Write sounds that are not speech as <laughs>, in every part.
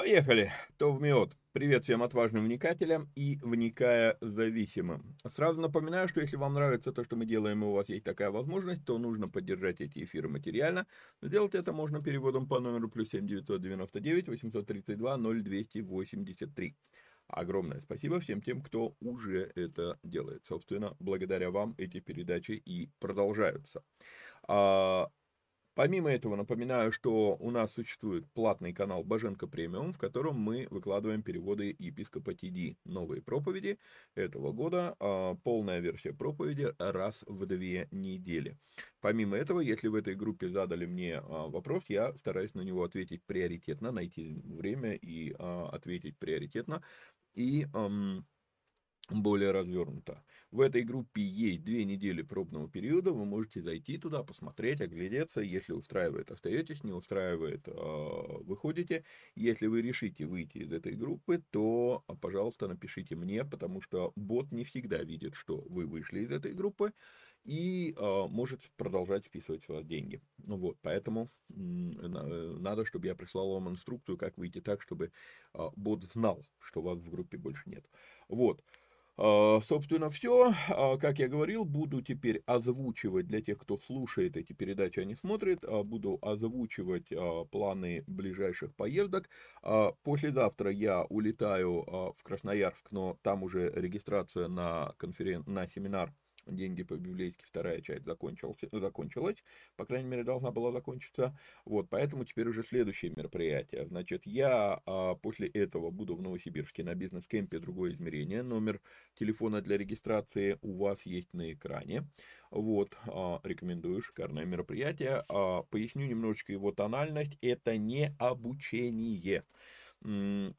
Поехали! Товмиот. Привет всем отважным вникателям и вникая зависимым. Сразу напоминаю, что если вам нравится то, что мы делаем, и у вас есть такая возможность, то нужно поддержать эти эфиры материально. Сделать это можно переводом по номеру плюс 7 999 832 0283. Огромное спасибо всем тем, кто уже это делает. Собственно, благодаря вам эти передачи и продолжаются. А, Помимо этого, напоминаю, что у нас существует платный канал Боженко Премиум, в котором мы выкладываем переводы епископа ТД. Новые проповеди этого года, а, полная версия проповеди раз в две недели. Помимо этого, если в этой группе задали мне а, вопрос, я стараюсь на него ответить приоритетно, найти время и а, ответить приоритетно. И более развернуто. В этой группе есть две недели пробного периода, вы можете зайти туда, посмотреть, оглядеться, если устраивает, остаетесь, не устраивает, а, выходите. Если вы решите выйти из этой группы, то, пожалуйста, напишите мне, потому что бот не всегда видит, что вы вышли из этой группы, и э, может продолжать списывать с вас деньги. Ну вот, поэтому э, надо, чтобы я прислал вам инструкцию, как выйти так, чтобы бот знал, что вас в группе больше нет. Вот. А, собственно, все. А, как я говорил, буду теперь озвучивать для тех, кто слушает эти передачи, а не смотрит, а, буду озвучивать планы ближайших поездок. Послезавтра я улетаю в Красноярск, но там уже регистрация на, конферен... на семинар деньги по-библейски, вторая часть закончилась, закончилась, по крайней мере, должна была закончиться. Вот, поэтому теперь уже следующее мероприятие. Значит, я а, после этого буду в Новосибирске на бизнес-кемпе «Другое измерение». Номер телефона для регистрации у вас есть на экране. Вот, а, рекомендую, шикарное мероприятие. А, поясню немножечко его тональность. Это не обучение.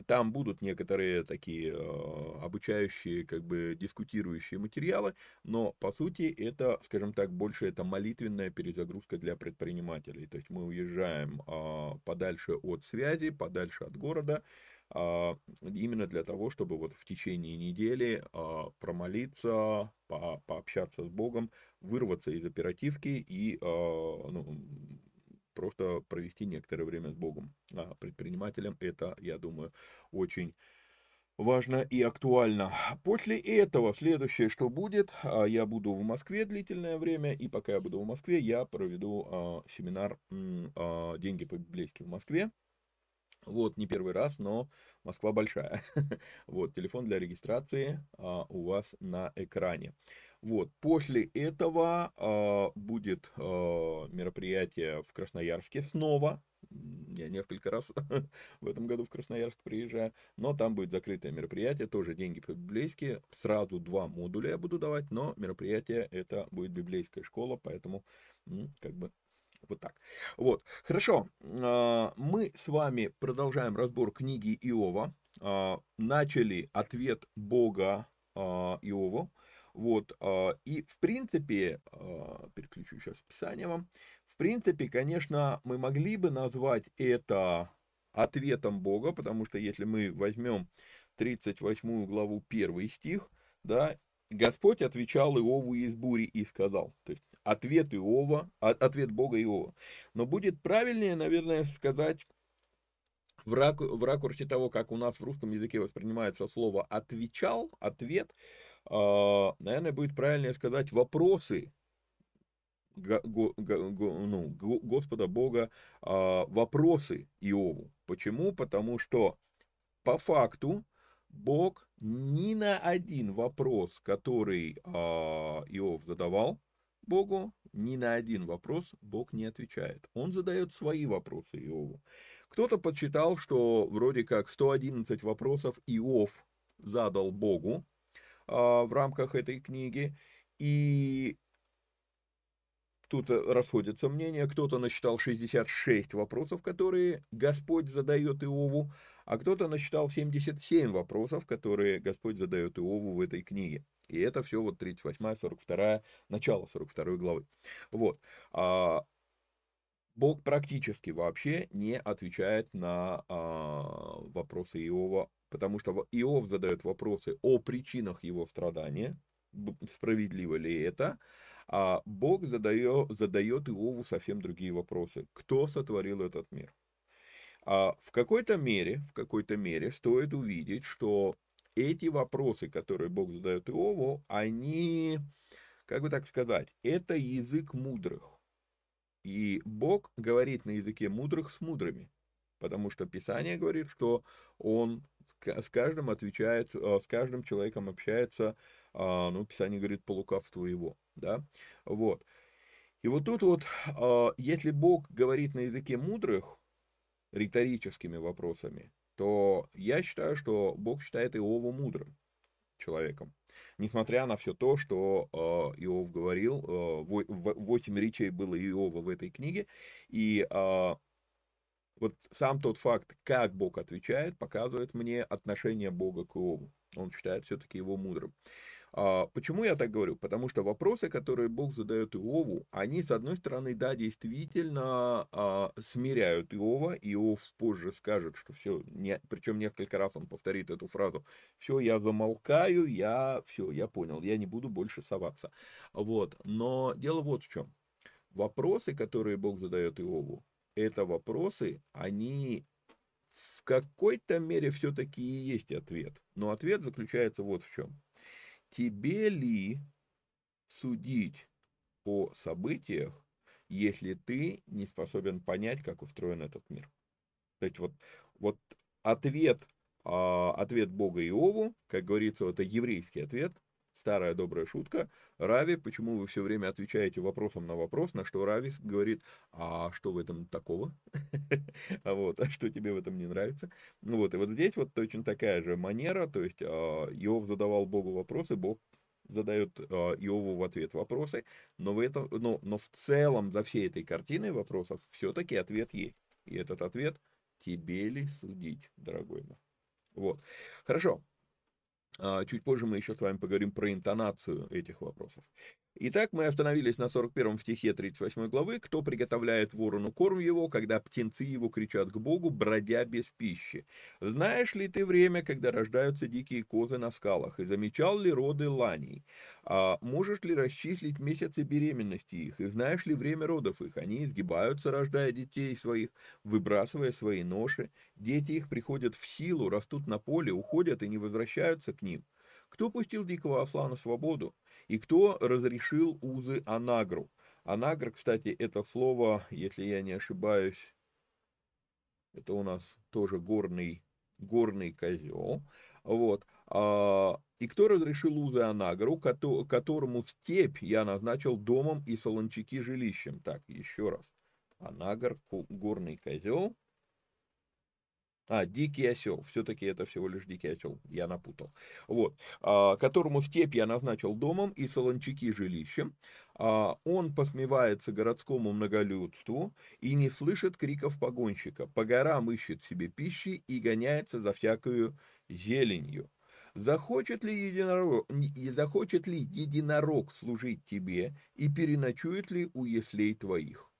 Там будут некоторые такие э, обучающие, как бы дискутирующие материалы, но по сути это, скажем так, больше это молитвенная перезагрузка для предпринимателей. То есть мы уезжаем а, подальше от связи, подальше от города, а, именно для того, чтобы вот в течение недели а, промолиться, пообщаться с Богом, вырваться из оперативки и ну, просто провести некоторое время с Богом. А предпринимателям это, я думаю, очень важно и актуально. После этого следующее, что будет, а, я буду в Москве длительное время, и пока я буду в Москве, я проведу а, семинар а, «Деньги по-библейски в Москве». Вот, не первый раз, но Москва большая. <laughs> вот, телефон для регистрации у вас на экране. Вот, после этого э, будет э, мероприятие в Красноярске снова. Я несколько раз <laughs> в этом году в Красноярск приезжаю, но там будет закрытое мероприятие, тоже деньги по-библейски. Сразу два модуля я буду давать, но мероприятие это будет библейская школа, поэтому ну, как бы вот так. Вот, хорошо. Мы с вами продолжаем разбор книги Иова. Начали ответ Бога Иову. Вот, а, и в принципе, а, переключу сейчас описание вам, в принципе, конечно, мы могли бы назвать это ответом Бога, потому что если мы возьмем 38 главу 1 стих, да, Господь отвечал Иову из бури и сказал, то есть ответ Иова, а, ответ Бога Иова. Но будет правильнее, наверное, сказать в, раку, в ракурсе того, как у нас в русском языке воспринимается слово «отвечал», «ответ», наверное, будет правильнее сказать вопросы ну, Господа Бога, а, вопросы Иову. Почему? Потому что по факту Бог ни на один вопрос, который а, Иов задавал Богу, ни на один вопрос Бог не отвечает. Он задает свои вопросы Иову. Кто-то подсчитал, что вроде как 111 вопросов Иов задал Богу, а, в рамках этой книги. И тут расходятся мнения. Кто-то насчитал 66 вопросов, которые Господь задает Иову, а кто-то насчитал 77 вопросов, которые Господь задает Иову в этой книге. И это все вот 38, 42, начало 42 главы. Вот. А, Бог практически вообще не отвечает на а, вопросы Иова потому что Иов задает вопросы о причинах его страдания, справедливо ли это, а Бог задает, задает Иову совсем другие вопросы. Кто сотворил этот мир? А в какой-то мере, в какой-то мере стоит увидеть, что эти вопросы, которые Бог задает Иову, они, как бы так сказать, это язык мудрых. И Бог говорит на языке мудрых с мудрыми, потому что Писание говорит, что Он с каждым отвечает, а, с каждым человеком общается, а, ну, Писание говорит, по лукавству его, да, вот. И вот тут вот, а, если Бог говорит на языке мудрых, риторическими вопросами, то я считаю, что Бог считает Иова мудрым человеком. Несмотря на все то, что Иов говорил, восемь речей было Иова в этой книге, и вот сам тот факт, как Бог отвечает, показывает мне отношение Бога к Иову. Он считает все-таки его мудрым. А, почему я так говорю? Потому что вопросы, которые Бог задает Иову, они, с одной стороны, да, действительно а, смиряют Иова. Иов позже скажет, что все, не, причем несколько раз он повторит эту фразу, все, я замолкаю, я, все, я понял, я не буду больше соваться. Вот, но дело вот в чем. Вопросы, которые Бог задает Иову, это вопросы, они в какой-то мере все-таки и есть ответ. Но ответ заключается вот в чем. Тебе ли судить о событиях, если ты не способен понять, как устроен этот мир? То есть вот, вот ответ, а, ответ Бога Иову, как говорится, это еврейский ответ, старая добрая шутка. Рави, почему вы все время отвечаете вопросом на вопрос, на что Рави говорит, а что в этом такого? <laughs> а вот, а что тебе в этом не нравится? Ну вот, и вот здесь вот точно такая же манера, то есть а, Иов задавал Богу вопросы, Бог задает э, Иову в ответ вопросы, но, в этом, но, но в целом за всей этой картиной вопросов все-таки ответ есть. И этот ответ тебе ли судить, дорогой мой. Вот. Хорошо. А, чуть позже мы еще с вами поговорим про интонацию этих вопросов. Итак, мы остановились на 41 стихе 38 главы. «Кто приготовляет ворону корм его, когда птенцы его кричат к Богу, бродя без пищи? Знаешь ли ты время, когда рождаются дикие козы на скалах? И замечал ли роды ланей? А можешь ли расчислить месяцы беременности их? И знаешь ли время родов их? Они изгибаются, рождая детей своих, выбрасывая свои ноши. Дети их приходят в силу, растут на поле, уходят и не возвращаются к ним». Кто пустил дикого осла на свободу? И кто разрешил узы анагру? Анагр, кстати, это слово, если я не ошибаюсь, это у нас тоже горный, горный козел. Вот. А, и кто разрешил узы анагру, которому степь я назначил домом и солончаки жилищем? Так, еще раз. Анагр, горный козел, а, дикий осел. Все-таки это всего лишь дикий осел. Я напутал. Вот. А, которому степь я назначил домом и солончаки жилищем. А, он посмевается городскому многолюдству и не слышит криков погонщика. По горам ищет себе пищи и гоняется за всякую зеленью. Захочет ли, единорог, захочет ли единорог служить тебе и переночует ли у яслей твоих?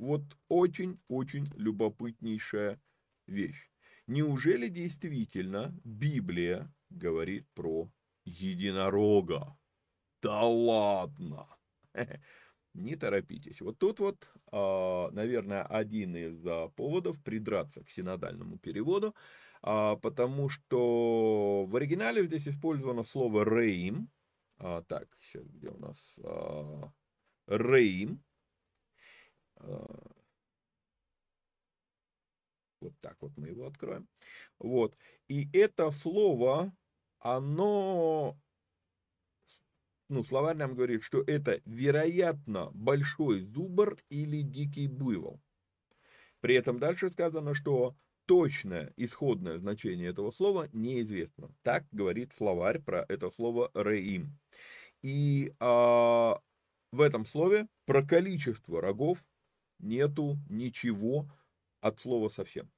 Вот очень-очень любопытнейшая вещь. Неужели действительно Библия говорит про единорога? Да ладно! <laughs> Не торопитесь. Вот тут вот, а, наверное, один из а, поводов придраться к синодальному переводу, а, потому что в оригинале здесь использовано слово «рейм». Так, сейчас где у нас? «Рейм», вот так вот мы его откроем. Вот. И это слово, оно, ну, словарь нам говорит, что это, вероятно, большой зубр или дикий буйвол. При этом дальше сказано, что точное исходное значение этого слова неизвестно. Так говорит словарь про это слово «реим». И а, в этом слове про количество рогов нету ничего от слова совсем.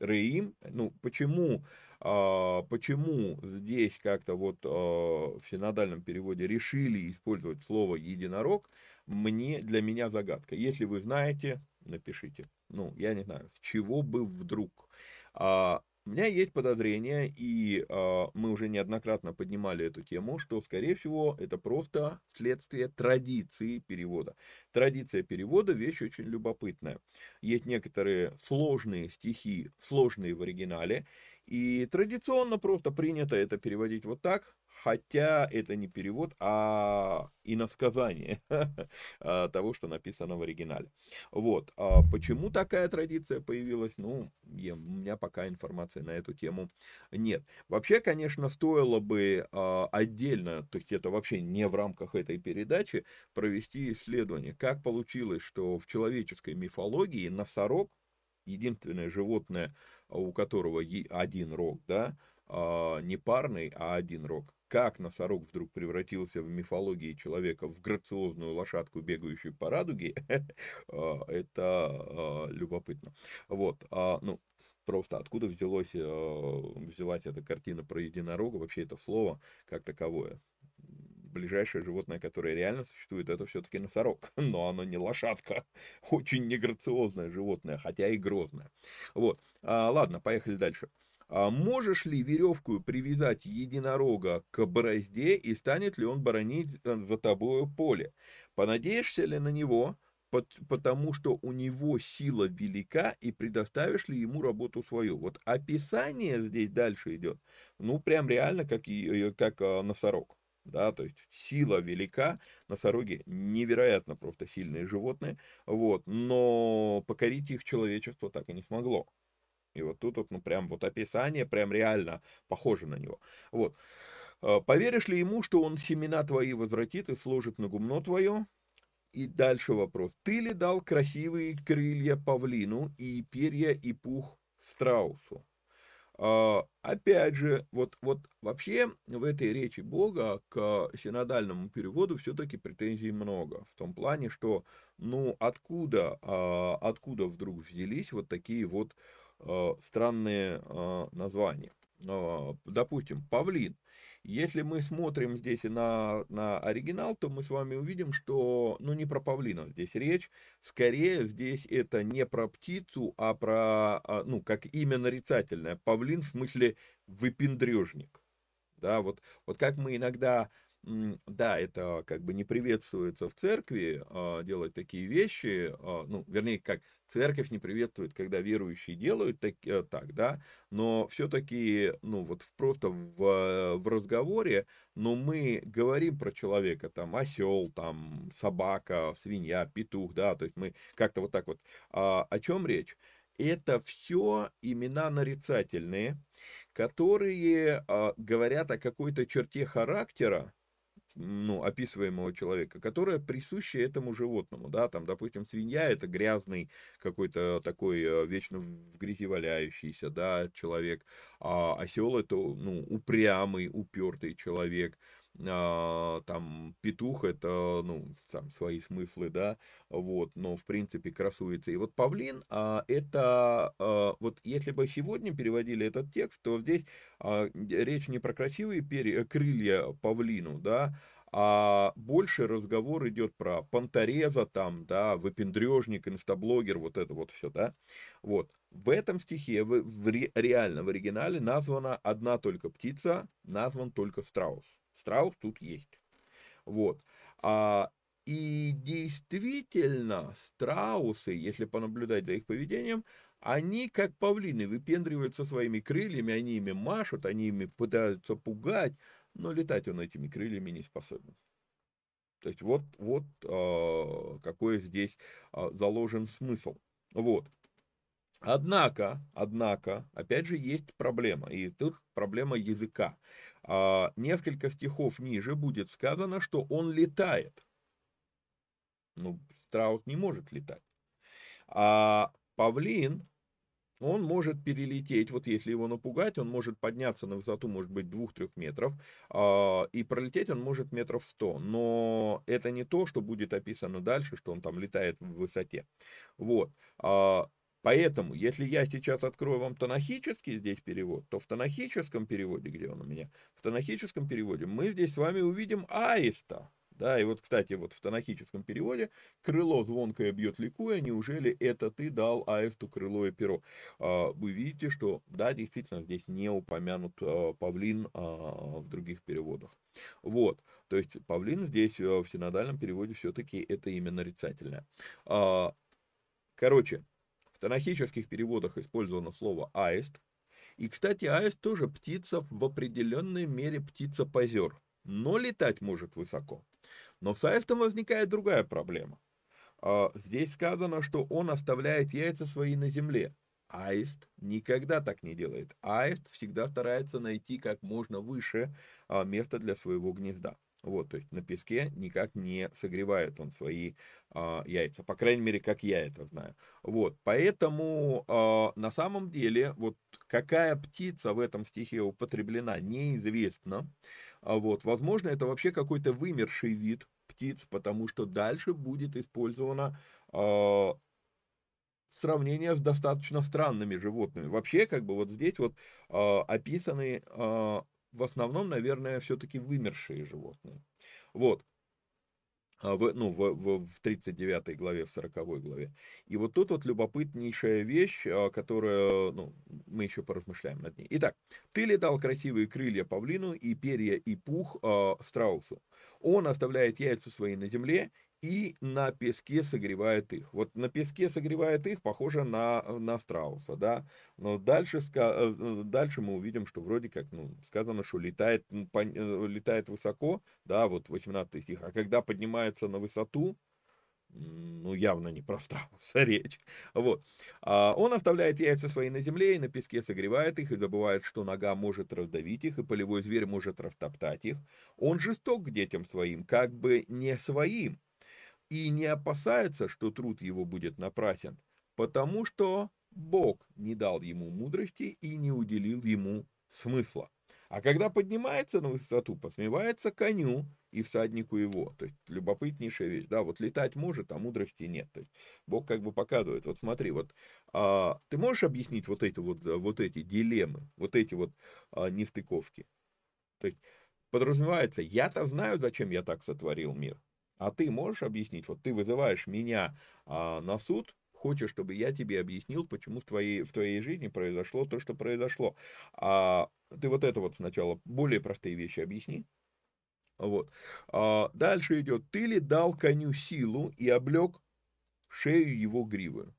Реим, ну почему, а, почему здесь как-то вот а, в синодальном переводе решили использовать слово единорог, мне, для меня загадка. Если вы знаете, напишите. Ну, я не знаю, с чего бы вдруг. А, у меня есть подозрение, и э, мы уже неоднократно поднимали эту тему, что, скорее всего, это просто следствие традиции перевода. Традиция перевода – вещь очень любопытная. Есть некоторые сложные стихи, сложные в оригинале, и традиционно просто принято это переводить вот так, хотя это не перевод, а иносказание <laughs> а, того, что написано в оригинале. Вот. А почему такая традиция появилась? Ну, я, у меня пока информации на эту тему нет. Вообще, конечно, стоило бы а, отдельно, то есть это вообще не в рамках этой передачи, провести исследование, как получилось, что в человеческой мифологии носорог, единственное животное, у которого один рог, да, не парный, а один рог, как носорог вдруг превратился в мифологии человека в грациозную лошадку, бегающую по радуге, <laughs> а, это а, любопытно. Вот, а, ну, просто откуда взялось, взялась эта картина про единорога, вообще это слово как таковое. Ближайшее животное, которое реально существует, это все-таки носорог, <laughs> но оно не лошадка, <laughs> очень неграциозное животное, хотя и грозное. Вот, ладно, поехали дальше. А можешь ли веревку привязать единорога к борозде и станет ли он боронить э, за тобою поле? Понадеешься ли на него, потому что у него сила велика, и предоставишь ли ему работу свою? Вот описание здесь дальше идет, ну, прям реально как, и, как э, носорог. Да, то есть сила велика, носороги невероятно просто сильные животные, вот, но покорить их человечество так и не смогло. И вот тут вот, ну, прям вот описание, прям реально похоже на него. Вот. А, Поверишь ли ему, что он семена твои возвратит и сложит на гумно твое? И дальше вопрос. Ты ли дал красивые крылья павлину и перья и пух страусу? А, опять же, вот, вот вообще в этой речи Бога к синодальному переводу все-таки претензий много. В том плане, что, ну, откуда, а, откуда вдруг взялись вот такие вот странные а, названия? А, допустим, павлин. Если мы смотрим здесь на, на оригинал, то мы с вами увидим, что, ну, не про павлина здесь речь, скорее здесь это не про птицу, а про, ну, как имя нарицательное. Павлин в смысле выпендрежник. Да, вот, вот как мы иногда да, это как бы не приветствуется в церкви делать такие вещи, ну, вернее, как церковь не приветствует, когда верующие делают так, а, так да, но все-таки, ну, вот просто в, в разговоре, но мы говорим про человека, там, осел, там, собака, свинья, петух, да, то есть мы как-то вот так вот, а, о чем речь? Это все имена нарицательные, которые а, говорят о какой-то черте характера, ну, описываемого человека, которая присуща этому животному, да, там, допустим, свинья это грязный какой-то такой э, вечно в грязи валяющийся, да, человек, а осел это, ну, упрямый, упертый человек, там петух это, ну, сам свои смыслы, да, вот, но в принципе красуется. И вот павлин, а, это, а, вот если бы сегодня переводили этот текст, то здесь а, речь не про красивые перья, крылья павлину, да, а больше разговор идет про понтореза там, да, выпендрежник, инстаблогер, вот это вот все, да. Вот. В этом стихе, в, в, реально в оригинале названа одна только птица, назван только страус. Страус тут есть. Вот. А, и действительно, страусы, если понаблюдать за их поведением, они, как павлины, выпендриваются своими крыльями, они ими машут, они ими пытаются пугать, но летать он этими крыльями не способен. То есть вот, вот э, какой здесь э, заложен смысл. Вот. Однако, однако, опять же, есть проблема, и тут проблема языка. А, несколько стихов ниже будет сказано, что он летает. Ну, страус не может летать. А павлин, он может перелететь, вот если его напугать, он может подняться на высоту, может быть, 2-3 метров, а, и пролететь он может метров 100, но это не то, что будет описано дальше, что он там летает в высоте. Вот. А, Поэтому, если я сейчас открою вам танахический здесь перевод, то в танахическом переводе, где он у меня, в танахическом переводе мы здесь с вами увидим аиста. Да, и вот, кстати, вот в танахическом переводе крыло звонкое бьет ликуя, неужели это ты дал аисту крыло и перо? А, вы видите, что, да, действительно, здесь не упомянут а, павлин а, в других переводах. Вот, то есть павлин здесь в синодальном переводе все-таки это именно нарицательное. Короче, в танахических переводах использовано слово аист. И, кстати, аист тоже птица в определенной мере птица-позер, но летать может высоко. Но с аистом возникает другая проблема. А, здесь сказано, что он оставляет яйца свои на земле. Аист никогда так не делает. Аист всегда старается найти как можно выше а, место для своего гнезда. Вот, то есть на песке никак не согревает он свои а, яйца, по крайней мере, как я это знаю. Вот, поэтому а, на самом деле, вот какая птица в этом стихе употреблена, неизвестно. А, вот, возможно, это вообще какой-то вымерший вид птиц, потому что дальше будет использовано а, сравнение с достаточно странными животными. Вообще, как бы вот здесь вот а, описаны а, в основном, наверное, все-таки вымершие животные. Вот. А в, ну, в, в, в 39 главе, в 40 главе. И вот тут вот любопытнейшая вещь, а, которая, ну, мы еще поразмышляем над ней. Итак, ты ли дал красивые крылья павлину и перья и пух э, страусу? Он оставляет яйца свои на земле и на песке согревает их. Вот на песке согревает их, похоже на, на страуса, да. Но дальше, э, дальше мы увидим, что вроде как ну, сказано, что летает, э, летает высоко, да, вот 18 стих. А когда поднимается на высоту, ну, явно не про Страуса <laughs> речь. Вот. А он оставляет яйца свои на земле и на песке согревает их, и забывает, что нога может раздавить их, и полевой зверь может растоптать их. Он жесток к детям своим, как бы не своим, и не опасается, что труд его будет напрасен, потому что Бог не дал ему мудрости и не уделил ему смысла. А когда поднимается на высоту, посмевается коню и всаднику его. То есть любопытнейшая вещь. Да, вот летать может, а мудрости нет. То есть Бог как бы показывает, вот смотри, вот а, ты можешь объяснить вот эти вот, вот эти дилеммы, вот эти вот а, нестыковки? То есть подразумевается, я-то знаю, зачем я так сотворил мир. А ты можешь объяснить, вот ты вызываешь меня а, на суд, хочешь, чтобы я тебе объяснил, почему в твоей, в твоей жизни произошло то, что произошло. А ты вот это вот сначала более простые вещи объясни. Вот. А дальше идет. Ты ли дал коню силу и облег шею его гривы?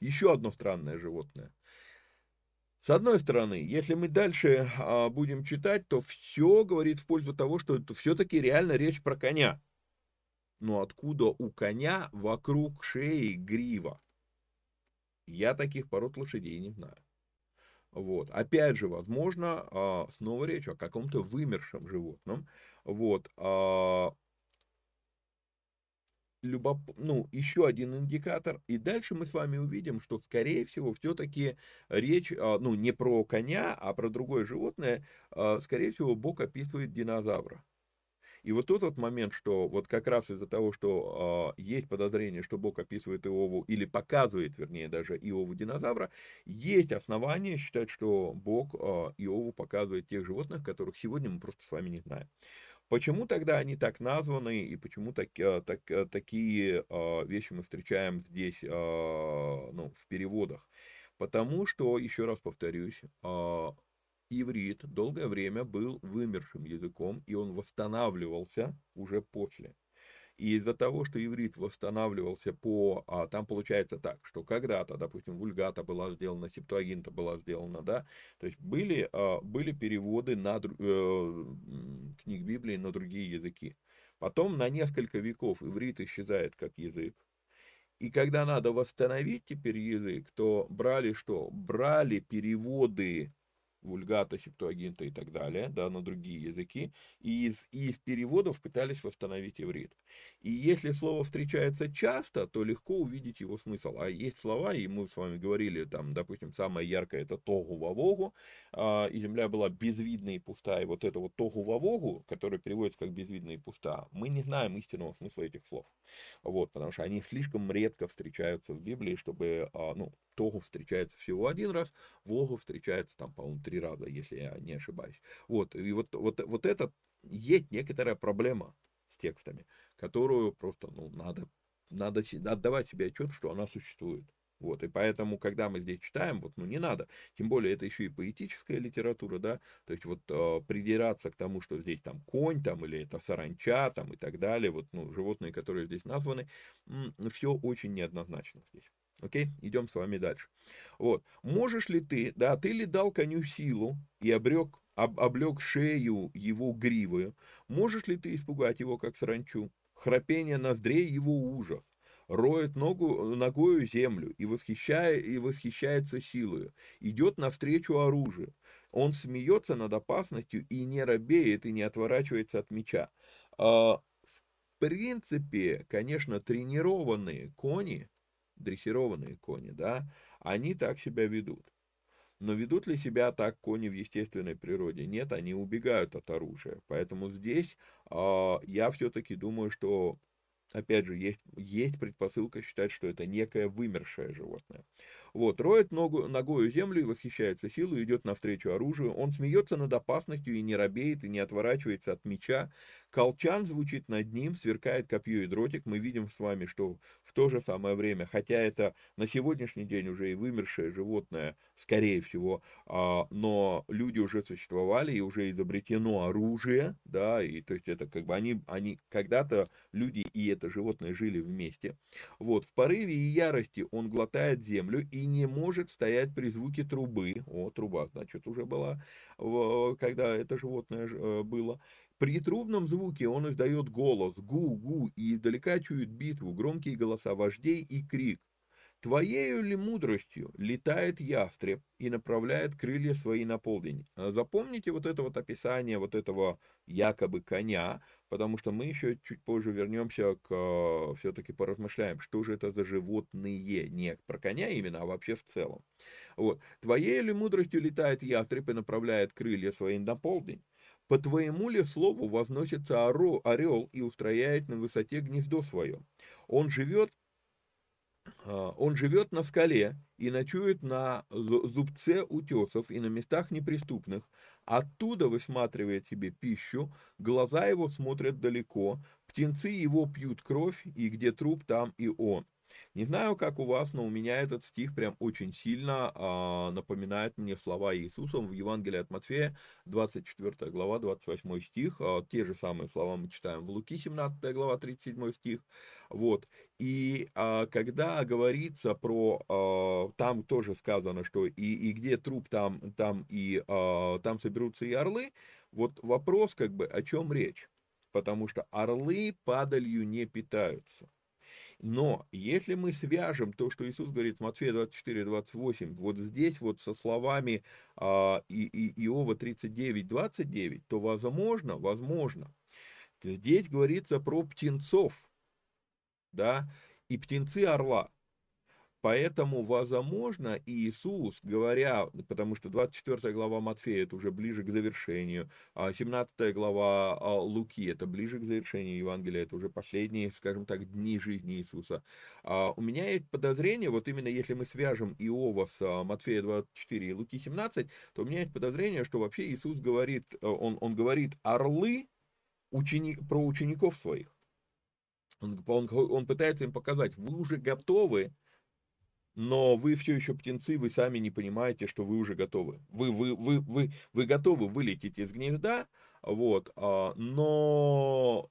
Еще одно странное животное. С одной стороны, если мы дальше а, будем читать, то все говорит в пользу того, что это все-таки реально речь про коня. Но откуда у коня вокруг шеи грива? Я таких пород лошадей не знаю. Вот. Опять же, возможно, а, снова речь о каком-то вымершем животном. Вот. А, любоп... ну, еще один индикатор. И дальше мы с вами увидим, что, скорее всего, все-таки речь, а, ну, не про коня, а про другое животное, скорее всего, Бог описывает динозавра. И вот тот вот момент, что вот как раз из-за того, что э, есть подозрение, что Бог описывает Иову, или показывает, вернее, даже Иову динозавра, есть основания считать, что Бог э, Иову показывает тех животных, которых сегодня мы просто с вами не знаем. Почему тогда они так названы и почему так, так, такие вещи мы встречаем здесь ну, в переводах? Потому что, еще раз повторюсь, иврит долгое время был вымершим языком, и он восстанавливался уже после. И из-за того, что иврит восстанавливался по... А, там получается так, что когда-то, допустим, вульгата была сделана, септуагинта была сделана, да, то есть были, а, были переводы на, э, книг Библии на другие языки. Потом на несколько веков иврит исчезает как язык. И когда надо восстановить теперь язык, то брали что? Брали переводы вульгата, септуагинта и так далее, да, на другие языки, и из, и из переводов пытались восстановить иврит. И если слово встречается часто, то легко увидеть его смысл. А есть слова, и мы с вами говорили, там, допустим, самое яркое это тогу вавогу, а, и земля была безвидна и пустая. И вот это вот тогу вавогу, которое переводится как безвидна и пуста, мы не знаем истинного смысла этих слов. Вот, потому что они слишком редко встречаются в Библии, чтобы, а, ну, тогу встречается всего один раз, вогу встречается там, по-моему, три раза, если я не ошибаюсь. Вот, и вот, вот, вот это есть некоторая проблема с текстами, которую просто, ну, надо, надо отдавать себе отчет, что она существует. Вот, и поэтому, когда мы здесь читаем, вот, ну, не надо, тем более это еще и поэтическая литература, да, то есть вот э, придираться к тому, что здесь там конь, там, или это саранча, там, и так далее, вот, ну, животные, которые здесь названы, все очень неоднозначно здесь. Окей, идем с вами дальше. Вот, можешь ли ты, да, ты ли дал коню силу и обрек, об, облег шею его гривы, можешь ли ты испугать его, как саранчу? Храпение ноздрей его ужас, роет ногу, ногою землю и, восхищая, и восхищается силою, идет навстречу оружию. Он смеется над опасностью и не робеет, и не отворачивается от меча. А, в принципе, конечно, тренированные кони, дрессированные кони, да, они так себя ведут. Но ведут ли себя так кони в естественной природе? Нет, они убегают от оружия. Поэтому здесь э, я все-таки думаю, что опять же, есть, есть предпосылка считать, что это некое вымершее животное. Вот, роет ногу, ногою землю и восхищается силой, идет навстречу оружию. Он смеется над опасностью и не робеет, и не отворачивается от меча. Колчан звучит над ним, сверкает копье и дротик. Мы видим с вами, что в то же самое время, хотя это на сегодняшний день уже и вымершее животное, скорее всего, а, но люди уже существовали, и уже изобретено оружие, да, и то есть это как бы они, они когда-то люди и это животное жили вместе. Вот, в порыве и ярости он глотает землю и не может стоять при звуке трубы. О, труба, значит, уже была, когда это животное э, было. При трубном звуке он издает голос, гу-гу, и издалека чует битву, громкие голоса вождей и крик. Твоею ли мудростью летает ястреб и направляет крылья свои на полдень? А запомните вот это вот описание вот этого якобы коня, потому что мы еще чуть позже вернемся к, э, все-таки поразмышляем, что же это за животные, не про коня именно, а вообще в целом. Вот. Твоей ли мудростью летает ястреб и направляет крылья свои на полдень? По твоему ли слову возносится орел и устрояет на высоте гнездо свое? Он живет а, он живет на скале и ночует на зубце утесов и на местах неприступных. Оттуда высматривает себе пищу, глаза его смотрят далеко, птенцы его пьют кровь, и где труп, там и он. Не знаю, как у вас, но у меня этот стих прям очень сильно а, напоминает мне слова Иисуса в Евангелии от Матфея, 24 глава, 28 стих. А, те же самые слова мы читаем в Луки, 17 глава, 37 стих. Вот. И а, когда говорится про, а, там тоже сказано, что и, и где труп, там, там и а, там соберутся и орлы, вот вопрос как бы о чем речь. Потому что орлы падалью не питаются. Но если мы свяжем то, что Иисус говорит в Матфея 24, 28, вот здесь вот со словами а, и, и, Иова 39, 29, то возможно, возможно, здесь говорится про птенцов, да, и птенцы орла. Поэтому, возможно, Иисус, говоря, потому что 24 глава Матфея, это уже ближе к завершению, а 17 глава а, Луки, это ближе к завершению Евангелия, это уже последние, скажем так, дни жизни Иисуса. А у меня есть подозрение, вот именно если мы свяжем Иова с а, Матфея 24 и Луки 17, то у меня есть подозрение, что вообще Иисус говорит, э, он, он говорит орлы ученик, про учеников своих. Он, он, он пытается им показать, вы уже готовы но вы все еще птенцы, вы сами не понимаете, что вы уже готовы. Вы, вы, вы, вы, вы готовы вылететь из гнезда, вот, а, но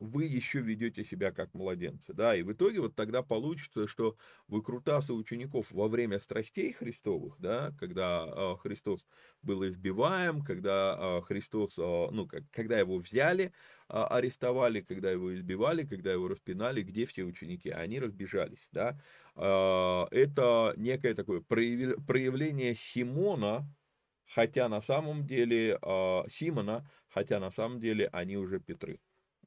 вы еще ведете себя как младенцы, да, и в итоге вот тогда получится, что выкрутасы учеников во время страстей Христовых, да, когда э, Христос был избиваем, когда э, Христос, э, ну, как, когда его взяли, арестовали, когда его избивали, когда его распинали, где все ученики, они разбежались, да, это некое такое проявление Симона, хотя на самом деле, Симона, хотя на самом деле они уже Петры.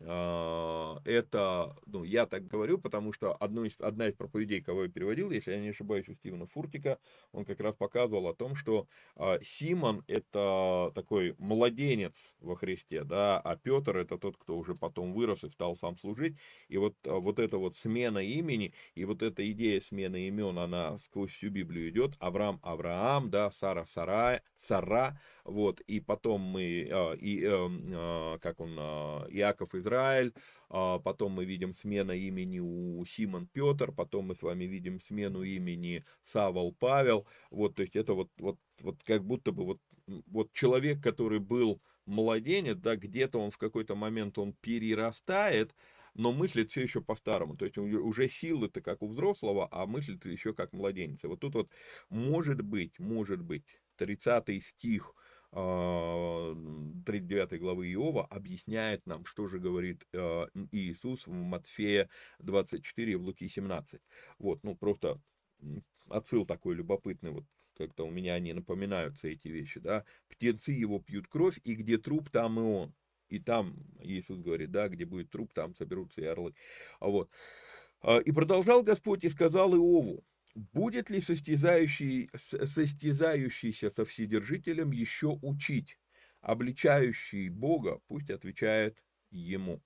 А, это, ну, я так говорю, потому что одну из, одна из проповедей, кого я переводил, если я не ошибаюсь, у Стивена Фуртика, он как раз показывал о том, что а, Симон это такой младенец во Христе, да, а Петр это тот, кто уже потом вырос и стал сам служить, и вот, а, вот эта вот смена имени, и вот эта идея смены имен, она сквозь всю Библию идет, Авраам, Авраам, да, Сара, Сара, Сара, вот, и потом мы, а, и, а, как он, а, Иаков, Израиль, потом мы видим смена имени у Симон Петр, потом мы с вами видим смену имени Савол Павел, вот, то есть это вот, вот, вот как будто бы вот, вот человек, который был младенец, да, где-то он в какой-то момент он перерастает, но мыслит все еще по-старому. То есть уже силы-то как у взрослого, а мыслит еще как младенец. Вот тут вот может быть, может быть, 30 стих 39 а, главы Иова объясняет нам, что же говорит а, Иисус в Матфея 24 и в Луки 17. Вот, ну просто отсыл такой любопытный, вот как-то у меня они напоминаются эти вещи, да. Птенцы его пьют кровь, и где труп, там и он. И там Иисус говорит, да, где будет труп, там соберутся и орлы. А вот. И продолжал Господь и сказал Иову, Будет ли состязающий, состязающийся со Вседержителем еще учить? Обличающий Бога пусть отвечает ему.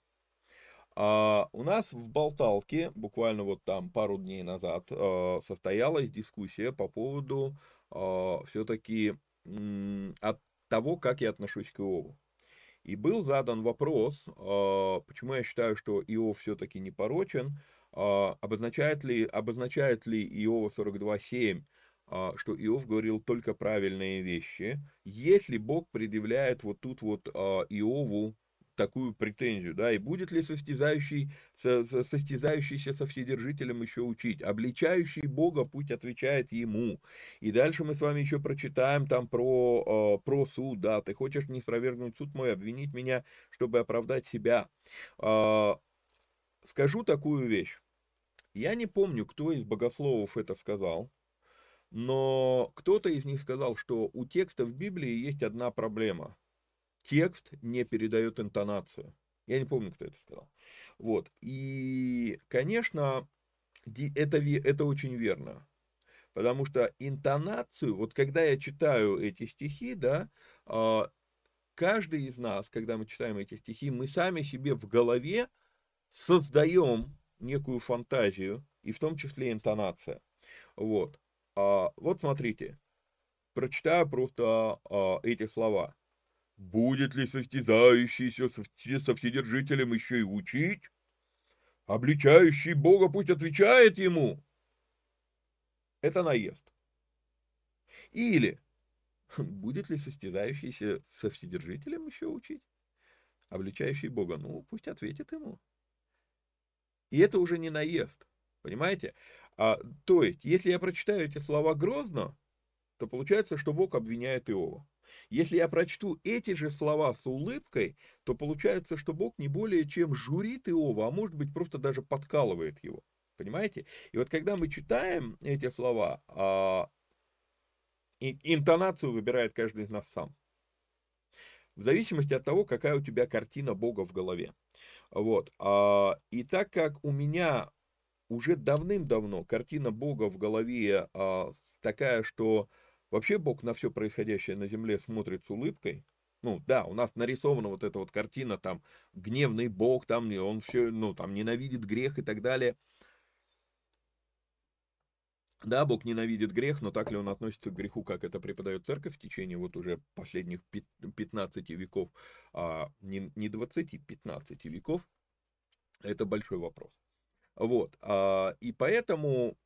А у нас в Болталке, буквально вот там пару дней назад, а, состоялась дискуссия по поводу а, все-таки от того, как я отношусь к Иову. И был задан вопрос, а, почему я считаю, что Иов все-таки не порочен, обозначает ли, обозначает ли Иова 42.7, а, что Иов говорил только правильные вещи, если Бог предъявляет вот тут вот а, Иову такую претензию, да, и будет ли состязающий, со, состязающийся со вседержителем еще учить, обличающий Бога путь отвечает ему, и дальше мы с вами еще прочитаем там про, э, про суд, да, ты хочешь не спровергнуть суд мой, обвинить меня, чтобы оправдать себя. Э, скажу такую вещь, я не помню, кто из богословов это сказал, но кто-то из них сказал, что у текста в Библии есть одна проблема – текст не передает интонацию. Я не помню, кто это сказал. Вот. И, конечно, это, это очень верно. Потому что интонацию, вот когда я читаю эти стихи, да, а, каждый из нас, когда мы читаем эти стихи, мы сами себе в голове создаем некую фантазию, и в том числе интонация. Вот. А, вот смотрите, прочитаю просто а, эти слова. Будет ли состязающийся со вседержителем еще и учить? Обличающий Бога пусть отвечает ему. Это наезд. Или <laughs> будет ли состязающийся со вседержителем еще учить? Обличающий Бога, ну, пусть ответит ему. И это уже не наезд, понимаете? А, то есть, если я прочитаю эти слова грозно, то получается, что Бог обвиняет Иова. Если я прочту эти же слова с улыбкой, то получается, что Бог не более чем журит Иова, а может быть просто даже подкалывает его. Понимаете? И вот когда мы читаем эти слова, а, интонацию выбирает каждый из нас сам. В зависимости от того, какая у тебя картина Бога в голове. Вот. А, и так как у меня уже давным-давно картина Бога в голове а, такая, что Вообще Бог на все происходящее на земле смотрит с улыбкой. Ну, да, у нас нарисована вот эта вот картина, там, гневный Бог, там, он все, ну, там, ненавидит грех и так далее. Да, Бог ненавидит грех, но так ли он относится к греху, как это преподает церковь в течение вот уже последних 15 веков, а не, не 20, 15 веков, это большой вопрос. Вот, а, и поэтому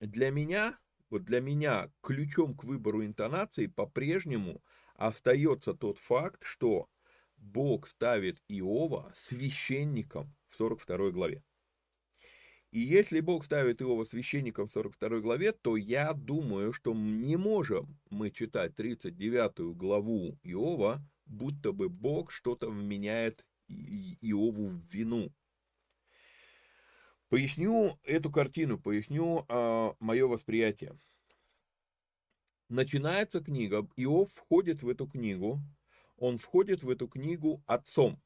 для меня вот для меня ключом к выбору интонации по-прежнему остается тот факт, что Бог ставит Иова священником в 42 главе. И если Бог ставит Иова священником в 42 главе, то я думаю, что не можем мы читать 39 главу Иова, будто бы Бог что-то вменяет Иову в вину. Поясню эту картину, поясню а, мое восприятие. Начинается книга, Иов входит в эту книгу, он входит в эту книгу отцом,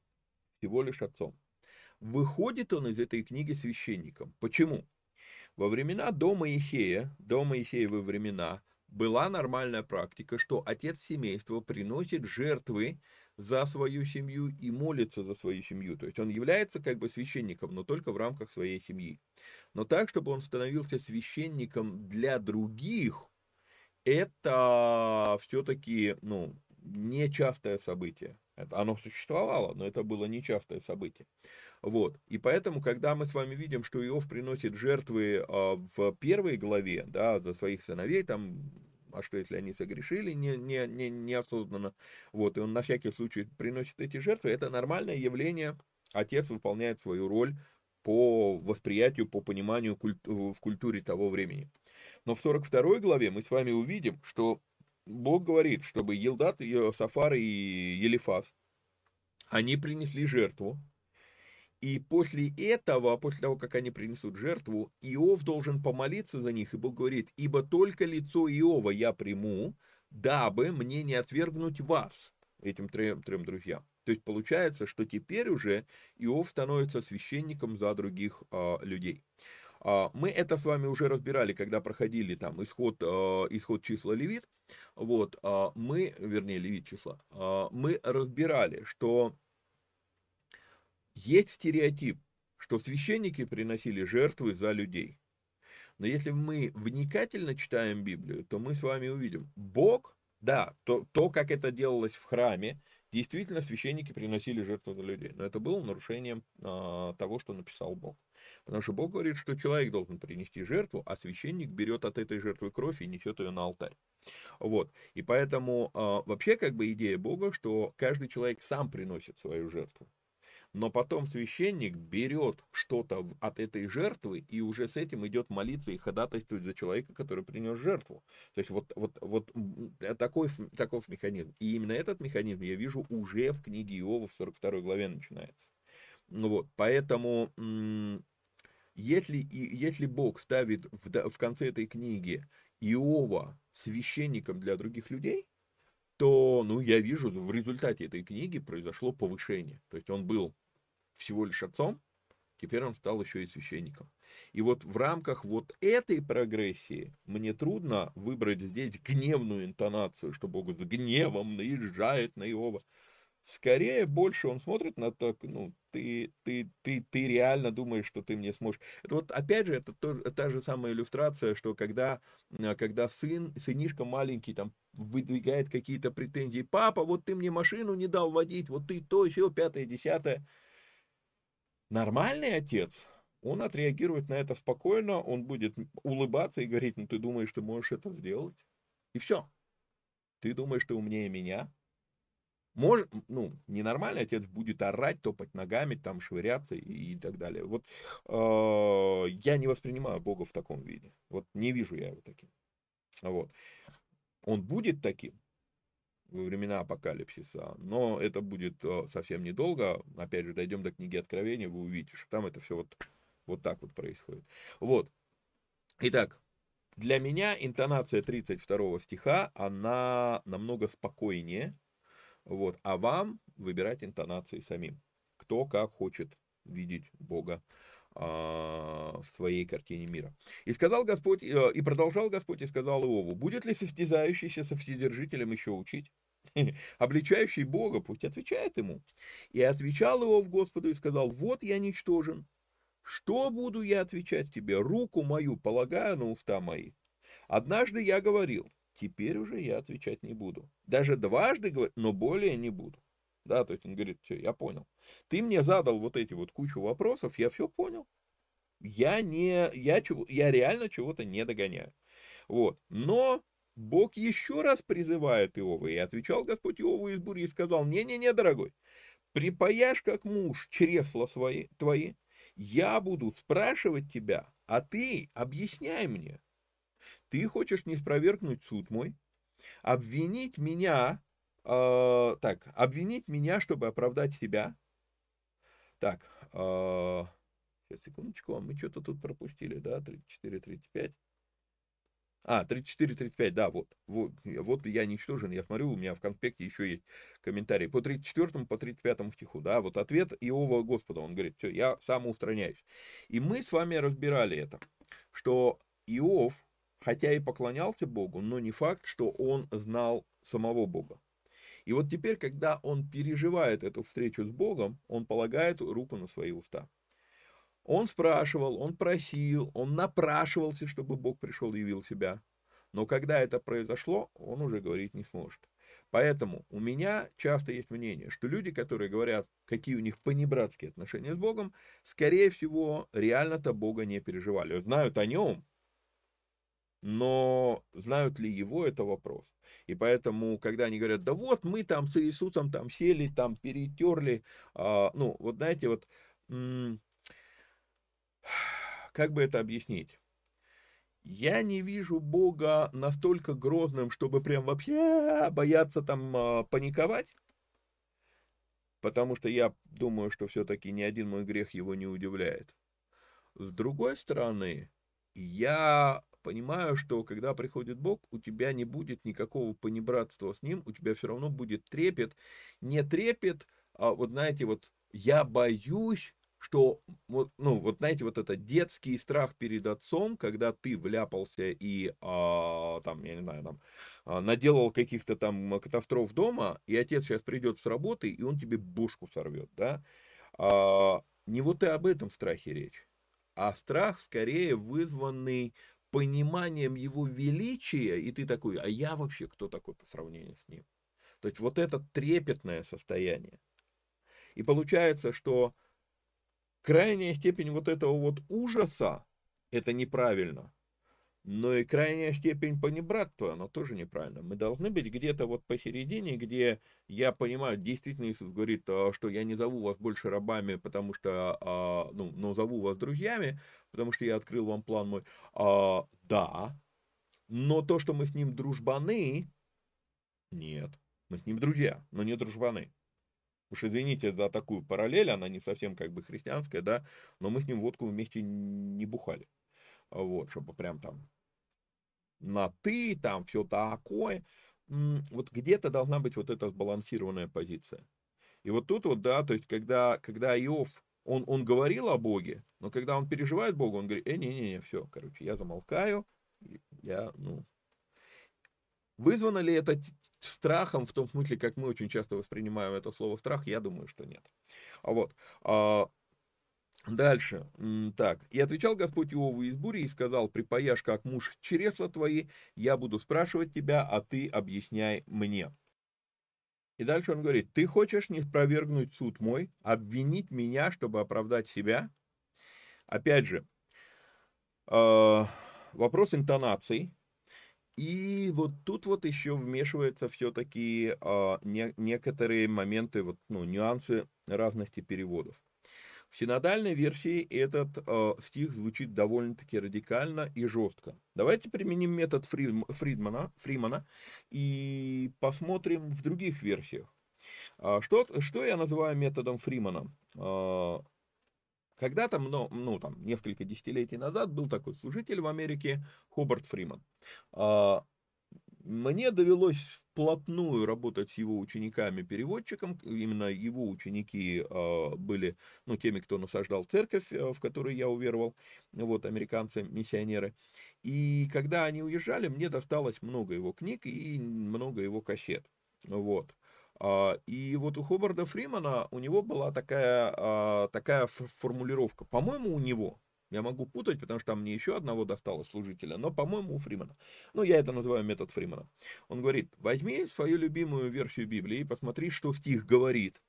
всего лишь отцом. Выходит он из этой книги священником. Почему? Во времена до Моисея, до Моисеевы времена, была нормальная практика, что отец семейства приносит жертвы за свою семью и молится за свою семью. То есть он является как бы священником, но только в рамках своей семьи. Но так, чтобы он становился священником для других, это все-таки ну, нечастое событие. Оно существовало, но это было нечастое событие. Вот. И поэтому, когда мы с вами видим, что Иов приносит жертвы э, в первой главе, да, за своих сыновей, там а что если они согрешили не, не, не, неосознанно, вот, и он на всякий случай приносит эти жертвы, это нормальное явление, отец выполняет свою роль по восприятию, по пониманию культ, в культуре того времени. Но в 42 главе мы с вами увидим, что Бог говорит, чтобы Елдат, Сафар и Елифас, они принесли жертву, и после этого, после того, как они принесут жертву, Иов должен помолиться за них, и Бог говорит, «Ибо только лицо Иова я приму, дабы мне не отвергнуть вас, этим трем, трем друзьям». То есть получается, что теперь уже Иов становится священником за других а, людей. А, мы это с вами уже разбирали, когда проходили там исход, а, исход числа левит. Вот, а, мы, вернее, левит числа, мы разбирали, что есть стереотип, что священники приносили жертвы за людей. Но если мы вникательно читаем Библию, то мы с вами увидим, Бог, да, то, то как это делалось в храме, Действительно, священники приносили жертву за людей, но это было нарушением а, того, что написал Бог. Потому что Бог говорит, что человек должен принести жертву, а священник берет от этой жертвы кровь и несет ее на алтарь. Вот. И поэтому а, вообще как бы идея Бога, что каждый человек сам приносит свою жертву но потом священник берет что-то от этой жертвы и уже с этим идет молиться и ходатайствовать за человека, который принес жертву. То есть вот, вот, вот э, такой, таков механизм. И именно этот механизм я вижу уже в книге Иова в 42 главе начинается. Ну вот, поэтому если, если Бог ставит в, в конце этой книги Иова священником для других людей, то, ну, я вижу, в результате этой книги произошло повышение. То есть он был всего лишь отцом, теперь он стал еще и священником. И вот в рамках вот этой прогрессии мне трудно выбрать здесь гневную интонацию, что Бог с гневом наезжает на Иова. Скорее, больше он смотрит на то, ну, ты, ты, ты, ты реально думаешь, что ты мне сможешь. Это вот, опять же, это то, та же самая иллюстрация, что когда, э, когда сын, сынишка маленький там выдвигает какие-то претензии, папа, вот ты мне машину не дал водить, вот ты то, все, пятое, десятое. Нормальный отец, он отреагирует на это спокойно, он будет улыбаться и говорить, ну ты думаешь, ты можешь это сделать? И все. Ты думаешь, ты умнее меня? Может, ну, ненормальный отец будет орать, топать ногами, там швыряться и, и так далее. Вот э, я не воспринимаю Бога в таком виде. Вот не вижу я его таким. Вот. Он будет таким во времена апокалипсиса, но это будет э, совсем недолго. Опять же, дойдем до книги Откровения, вы увидите, что там это все вот, вот так вот происходит. Вот. Итак, для меня интонация 32 стиха, она намного спокойнее, вот. А вам выбирать интонации самим. Кто как хочет видеть Бога а, в своей картине мира. И сказал Господь, э, и продолжал Господь и сказал Иову, будет ли состязающийся со вседержителем еще учить? <laughs> Обличающий Бога пусть отвечает ему. И отвечал Иов Господу и сказал, вот я ничтожен. Что буду я отвечать тебе? Руку мою полагаю на уста мои. Однажды я говорил, теперь уже я отвечать не буду. Даже дважды говорю, но более не буду. Да, то есть он говорит, все, я понял. Ты мне задал вот эти вот кучу вопросов, я все понял. Я не, я, я реально чего-то не догоняю. Вот. Но Бог еще раз призывает Иова, и отвечал Господь Иову из бури и сказал, не-не-не, дорогой, припаяшь как муж чресла свои, твои, я буду спрашивать тебя, а ты объясняй мне, ты хочешь не спровергнуть суд мой, обвинить меня, э, так, обвинить меня, чтобы оправдать себя. Так, э, сейчас, секундочку, а мы что-то тут пропустили, да, 34, 35. А, 34-35, да, вот, вот. Вот я ничтожен, я смотрю, у меня в конспекте еще есть комментарий. По 34 по 35 стиху, да, вот ответ Иова Господа, он говорит, все, я самоустраняюсь. И мы с вами разбирали это, что Иов, хотя и поклонялся Богу, но не факт, что он знал самого Бога. И вот теперь, когда он переживает эту встречу с Богом, он полагает руку на свои уста. Он спрашивал, он просил, он напрашивался, чтобы Бог пришел и явил себя. Но когда это произошло, он уже говорить не сможет. Поэтому у меня часто есть мнение, что люди, которые говорят, какие у них понебратские отношения с Богом, скорее всего, реально-то Бога не переживали. Знают о нем, но знают ли его, это вопрос. И поэтому, когда они говорят, да вот мы там с Иисусом там сели, там перетерли, а, ну, вот знаете, вот, <sighs> как бы это объяснить? Я не вижу Бога настолько грозным, чтобы прям вообще бояться там а, паниковать, потому что я думаю, что все-таки ни один мой грех его не удивляет. С другой стороны, я понимаю, что когда приходит Бог, у тебя не будет никакого понебратства с Ним, у тебя все равно будет трепет. Не трепет, а вот знаете, вот я боюсь, что вот, ну, вот знаете, вот это детский страх перед отцом, когда ты вляпался и а, там, я не знаю, там, а, наделал каких-то там катастроф дома, и отец сейчас придет с работы, и он тебе бушку сорвет, да, а, не вот и об этом страхе речь, а страх скорее вызванный пониманием его величия, и ты такой, а я вообще кто такой по сравнению с ним? То есть вот это трепетное состояние. И получается, что крайняя степень вот этого вот ужаса, это неправильно. Но и крайняя степень понебратства, она тоже неправильно. Мы должны быть где-то вот посередине, где я понимаю, действительно Иисус говорит, а, что я не зову вас больше рабами, потому что, а, ну, но зову вас друзьями, потому что я открыл вам план мой. А, да, но то, что мы с ним дружбаны, нет. Мы с ним друзья, но не дружбаны. Уж извините за такую параллель, она не совсем как бы христианская, да, но мы с ним водку вместе не бухали. Вот, чтобы прям там на ты, там все такое. Вот где-то должна быть вот эта сбалансированная позиция. И вот тут вот, да, то есть когда, когда Иов, он, он говорил о Боге, но когда он переживает Бога, он говорит, э, не-не-не, все, короче, я замолкаю, я, ну... Вызвано ли это страхом, в том смысле, как мы очень часто воспринимаем это слово страх, я думаю, что нет. А вот, а, Дальше. Так. «И отвечал Господь Иову из бури и сказал, припаяшь как муж чресла твои, я буду спрашивать тебя, а ты объясняй мне». И дальше он говорит, ты хочешь не спровергнуть суд мой, обвинить меня, чтобы оправдать себя? Опять же, э, вопрос интонаций. И вот тут вот еще вмешиваются все-таки э, не, некоторые моменты, вот, ну, нюансы разности переводов. В синодальной версии этот э, стих звучит довольно-таки радикально и жестко. Давайте применим метод Фридмана, Фримана и посмотрим в других версиях. А, что, что я называю методом Фримана? А, когда-то, ну, ну, там, несколько десятилетий назад был такой служитель в Америке Хобарт Фриман. А, мне довелось вплотную работать с его учениками-переводчиком. Именно его ученики э, были ну, теми, кто насаждал церковь, э, в которую я уверовал, вот, американцы-миссионеры. И когда они уезжали, мне досталось много его книг и много его кассет. Вот. А, и вот у Хобарда Фримана у него была такая, а, такая формулировка. По-моему, у него, я могу путать, потому что там мне еще одного досталось служителя, но, по-моему, у Фримана. Ну, я это называю метод Фримана. Он говорит, возьми свою любимую версию Библии и посмотри, что стих говорит.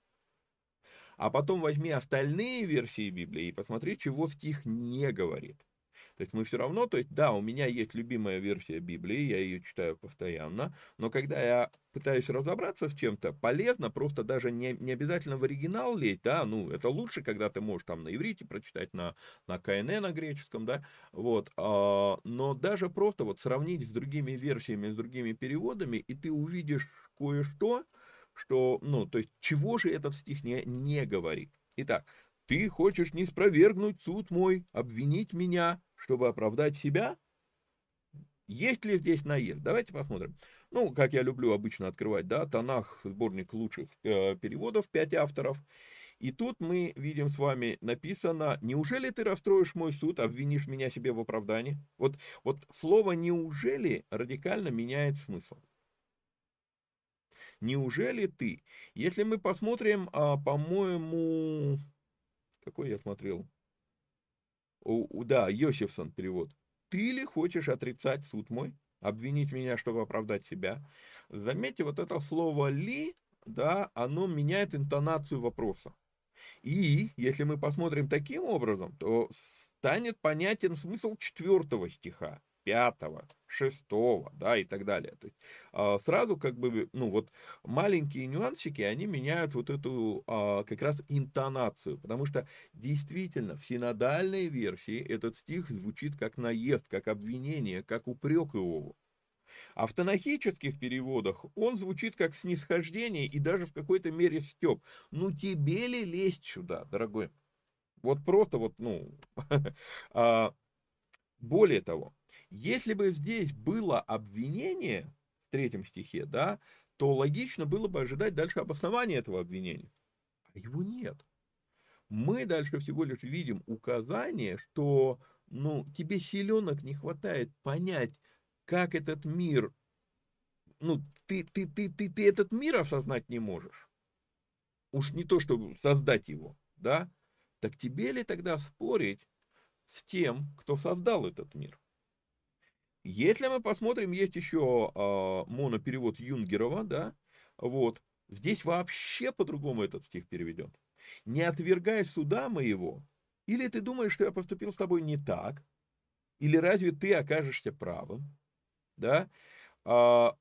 А потом возьми остальные версии Библии и посмотри, чего стих не говорит. То есть мы все равно, то есть да, у меня есть любимая версия Библии, я ее читаю постоянно, но когда я пытаюсь разобраться с чем-то, полезно просто даже не, не обязательно в оригинал лезть, да, ну, это лучше, когда ты можешь там на иврите прочитать, на, на КНН на греческом, да, вот, а, но даже просто вот сравнить с другими версиями, с другими переводами, и ты увидишь кое-что, что, ну, то есть, чего же этот стих не, не говорит. Итак, ты хочешь не спровергнуть суд мой, обвинить меня, чтобы оправдать себя? Есть ли здесь наезд? Давайте посмотрим. Ну, как я люблю обычно открывать, да, Танах, сборник лучших э, переводов, пять авторов. И тут мы видим с вами написано, неужели ты расстроишь мой суд, обвинишь меня себе в оправдании? Вот, вот слово неужели радикально меняет смысл. Неужели ты? Если мы посмотрим, а, по-моему, какой я смотрел? У, да, Йосифсон перевод. Ты ли хочешь отрицать суд мой? Обвинить меня, чтобы оправдать себя? Заметьте, вот это слово «ли», да, оно меняет интонацию вопроса. И если мы посмотрим таким образом, то станет понятен смысл четвертого стиха пятого, шестого, да, и так далее. То есть, а, сразу как бы, ну вот, маленькие нюансики, они меняют вот эту а, как раз интонацию, потому что действительно в синодальной версии этот стих звучит как наезд, как обвинение, как упрек Иову. А в танахических переводах он звучит как снисхождение и даже в какой-то мере степ. Ну тебе ли лезть сюда, дорогой? Вот просто вот, ну... <laughs> А, более того, если бы здесь было обвинение в третьем стихе, да, то логично было бы ожидать дальше обоснования этого обвинения. А его нет. Мы дальше всего лишь видим указание, что ну, тебе силенок не хватает понять, как этот мир, ну, ты, ты, ты, ты, ты этот мир осознать не можешь. Уж не то, чтобы создать его, да? Так тебе ли тогда спорить с тем, кто создал этот мир? Если мы посмотрим, есть еще э, моноперевод Юнгерова, да, Вот. Здесь вообще по-другому этот стих переведен. Не отвергай суда моего, или ты думаешь, что я поступил с тобой не так, или разве ты окажешься правым, да? А,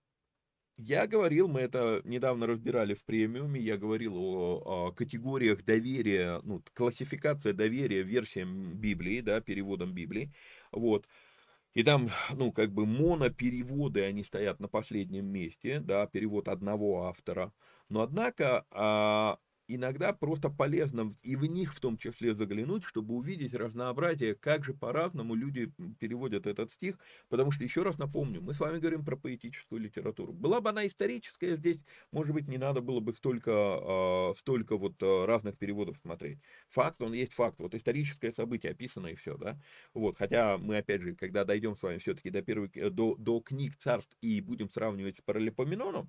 я говорил, мы это недавно разбирали в премиуме, я говорил о, о категориях доверия, ну, классификация доверия версиям Библии, да, переводам Библии, вот. И там, ну, как бы монопереводы, они стоят на последнем месте, да, перевод одного автора. Но, однако, а, иногда просто полезно и в них в том числе заглянуть, чтобы увидеть разнообразие, как же по-разному люди переводят этот стих, потому что, еще раз напомню, мы с вами говорим про поэтическую литературу. Была бы она историческая, здесь, может быть, не надо было бы столько, а, столько вот а, разных переводов смотреть. Факт, он есть факт, вот историческое событие описано и все, да, вот, хотя мы, опять же, когда дойдем с вами все-таки до, первых, до, до книг царств и будем сравнивать с параллелепоменоном, а,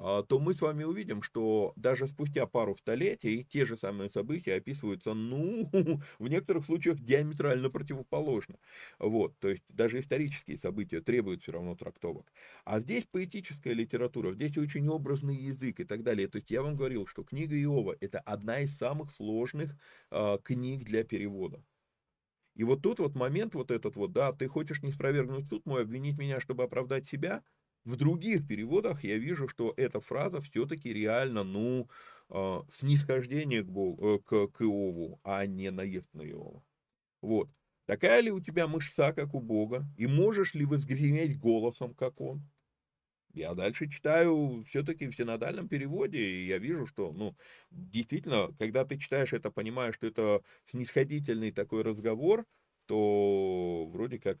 то мы с вами увидим, что даже спустя пару столетий те же самые события описываются, ну, <laughs> в некоторых случаях диаметрально противоположно. Вот, то есть даже исторические события требуют все равно трактовок. А здесь поэтическая литература, здесь очень образный язык и так далее. То есть я вам говорил, что книга Иова – это одна из самых сложных э, книг для перевода. И вот тут вот момент вот этот вот, да, ты хочешь не спровергнуть суд мой, обвинить меня, чтобы оправдать себя – в других переводах я вижу, что эта фраза все-таки реально, ну, э, снисхождение к, Богу, э, к, к Иову, а не наезд на Иова. Вот. Такая ли у тебя мышца, как у Бога? И можешь ли возгреметь голосом, как Он? Я дальше читаю все-таки в синодальном переводе, и я вижу, что, ну, действительно, когда ты читаешь это, понимаешь, что это снисходительный такой разговор, то вроде как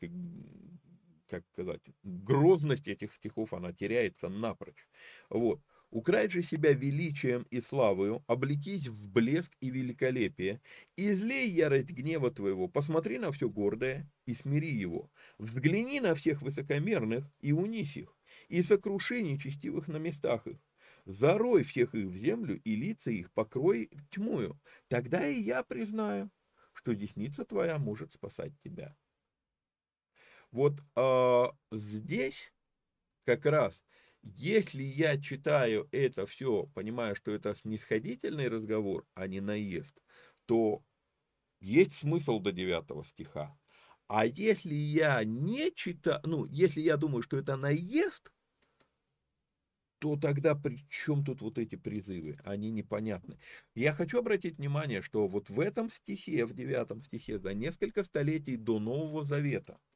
как сказать, грозность этих стихов, она теряется напрочь. Вот. «Украй же себя величием и славою, облекись в блеск и великолепие, излей ярость гнева твоего, посмотри на все гордое и смири его, взгляни на всех высокомерных и унись их, и сокруши нечестивых на местах их, зарой всех их в землю и лица их покрой тьмою, тогда и я признаю, что десница твоя может спасать тебя». Вот а, здесь как раз, если я читаю это все, понимая, что это снисходительный разговор, а не наезд, то есть смысл до 9 стиха. А если я не читаю, ну, если я думаю, что это наезд, то тогда при чем тут вот эти призывы? Они непонятны. Я хочу обратить внимание, что вот в этом стихе, в девятом стихе, за несколько столетий до Нового Завета –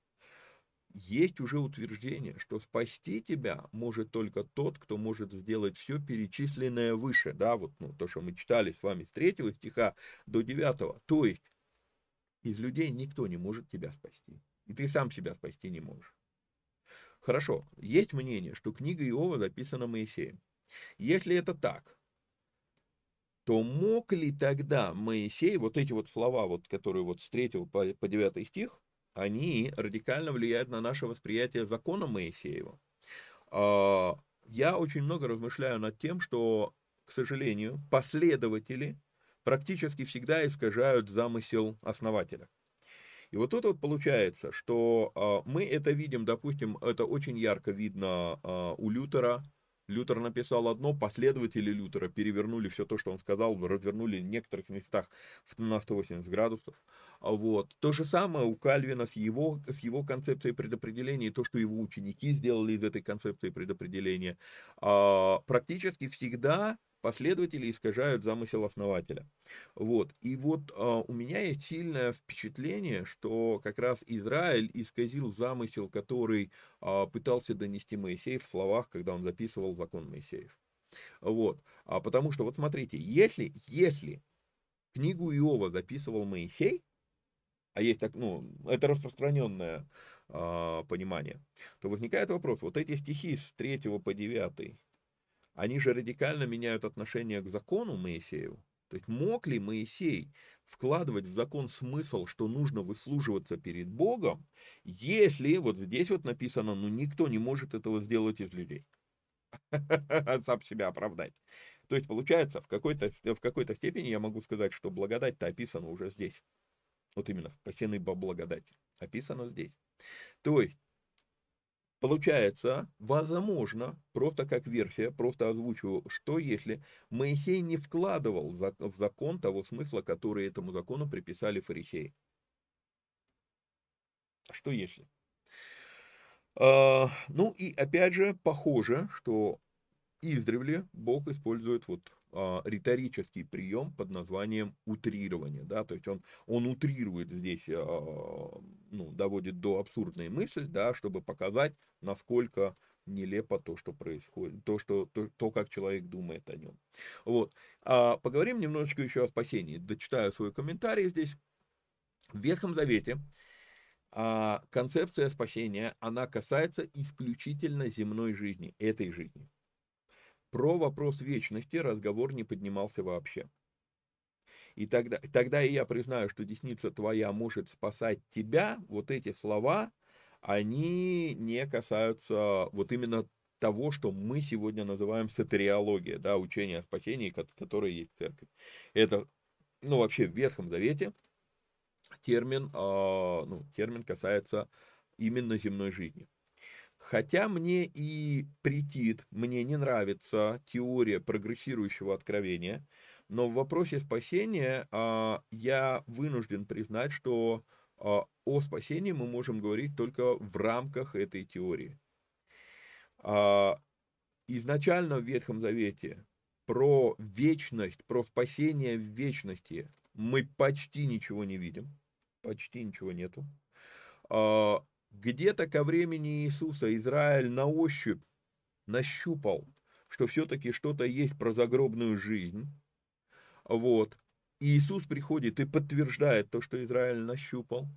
есть уже утверждение, что спасти тебя может только тот, кто может сделать все перечисленное выше, да, вот ну, то, что мы читали с вами с третьего стиха до девятого, то есть из людей никто не может тебя спасти, и ты сам себя спасти не можешь. Хорошо, есть мнение, что книга Иова записана Моисеем. Если это так, то мог ли тогда Моисей, вот эти вот слова, вот, которые вот с 3 по, по 9 стих, они радикально влияют на наше восприятие закона Моисеева. А, я очень много размышляю над тем, что, к сожалению, последователи практически всегда искажают замысел основателя. И вот тут вот получается, что а, мы это видим, допустим, это очень ярко видно а, у Лютера, Лютер написал одно, последователи Лютера перевернули все то, что он сказал, развернули в некоторых местах на 180 градусов. А вот. То же самое у Кальвина с его, с его концепцией предопределения, то, что его ученики сделали из этой концепции предопределения. А, практически всегда последователи искажают замысел основателя. Вот. И вот а, у меня есть сильное впечатление, что как раз Израиль исказил замысел, который а, пытался донести Моисей в словах, когда он записывал закон Моисеев. Вот. А потому что, вот смотрите, если, если книгу Иова записывал Моисей, а есть так, ну, это распространенное а, понимание, то возникает вопрос, вот эти стихи с 3 по 9, они же радикально меняют отношение к закону Моисею. То есть мог ли Моисей вкладывать в закон смысл, что нужно выслуживаться перед Богом, если вот здесь вот написано, ну никто не может этого сделать из людей. <laughs> Сам себя оправдать. То есть получается, в какой-то, в какой-то степени я могу сказать, что благодать-то описана уже здесь. Вот именно спасены по благодати. Описано здесь. То есть Получается, возможно, просто как версия, просто озвучиваю, что если Моисей не вкладывал в закон того смысла, который этому закону приписали фарисеи. Что если? А, ну и опять же, похоже, что издревле Бог использует вот риторический прием под названием утрирование, да, то есть он, он утрирует здесь, а, ну, доводит до абсурдной мысли, да, чтобы показать, насколько нелепо то, что происходит, то, что, то, то как человек думает о нем. Вот. А поговорим немножечко еще о спасении. Дочитаю свой комментарий здесь. В Ветхом Завете а, концепция спасения, она касается исключительно земной жизни, этой жизни. Про вопрос вечности разговор не поднимался вообще. И тогда, тогда и я признаю, что десница твоя может спасать тебя, вот эти слова, они не касаются вот именно того, что мы сегодня называем сатериология, да, учение о спасении, которое есть в церкви. Это, ну, вообще в Ветхом Завете термин, э, ну, термин касается именно земной жизни. Хотя мне и претит, мне не нравится теория прогрессирующего откровения, но в вопросе спасения а, я вынужден признать, что а, о спасении мы можем говорить только в рамках этой теории. А, изначально в Ветхом Завете про вечность, про спасение в вечности мы почти ничего не видим, почти ничего нету. А, где-то ко времени Иисуса Израиль на ощупь нащупал, что все-таки что-то есть про загробную жизнь. Вот. И Иисус приходит и подтверждает то, что Израиль нащупал.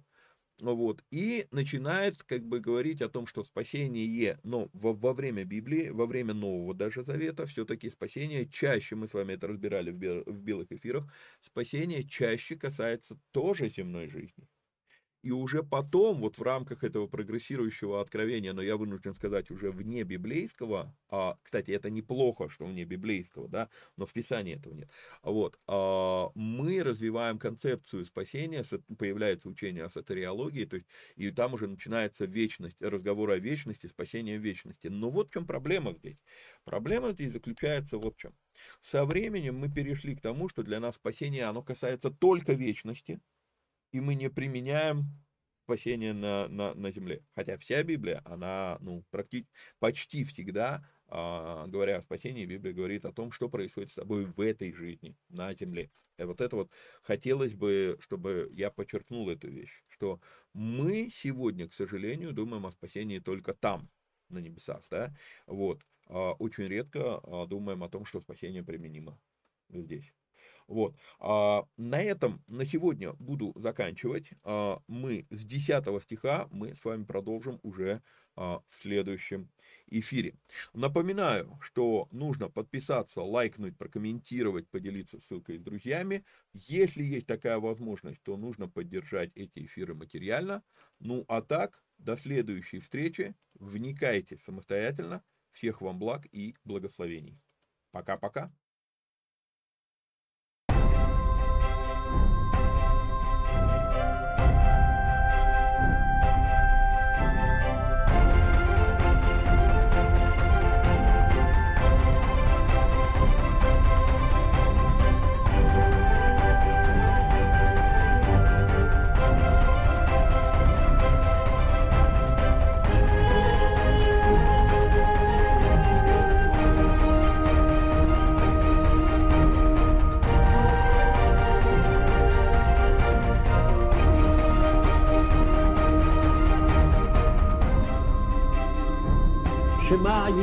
Вот, и начинает как бы говорить о том, что спасение, но во, во время Библии, во время Нового даже Завета, все-таки спасение чаще, мы с вами это разбирали в, в белых эфирах, спасение чаще касается тоже земной жизни. И уже потом, вот в рамках этого прогрессирующего откровения, но я вынужден сказать уже вне библейского, а, кстати, это неплохо, что вне библейского, да, но в Писании этого нет, вот, а, мы развиваем концепцию спасения, появляется учение о сатериологии, то есть, и там уже начинается вечность, разговор о вечности, спасение вечности. Но вот в чем проблема здесь. Проблема здесь заключается вот в чем. Со временем мы перешли к тому, что для нас спасение, оно касается только вечности, и мы не применяем спасение на, на, на земле. Хотя вся Библия, она ну, практически, почти всегда, а, говоря о спасении, Библия говорит о том, что происходит с тобой в этой жизни, на земле. И вот это вот хотелось бы, чтобы я подчеркнул эту вещь, что мы сегодня, к сожалению, думаем о спасении только там, на небесах, да, вот. А, очень редко а, думаем о том, что спасение применимо здесь. Вот. А, на этом на сегодня буду заканчивать. А, мы с 10 стиха мы с вами продолжим уже а, в следующем эфире. Напоминаю, что нужно подписаться, лайкнуть, прокомментировать, поделиться ссылкой с друзьями. Если есть такая возможность, то нужно поддержать эти эфиры материально. Ну а так, до следующей встречи. Вникайте самостоятельно. Всех вам благ и благословений. Пока-пока.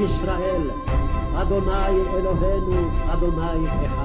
ישראל, אדוני אלוהינו, אדוני אחד.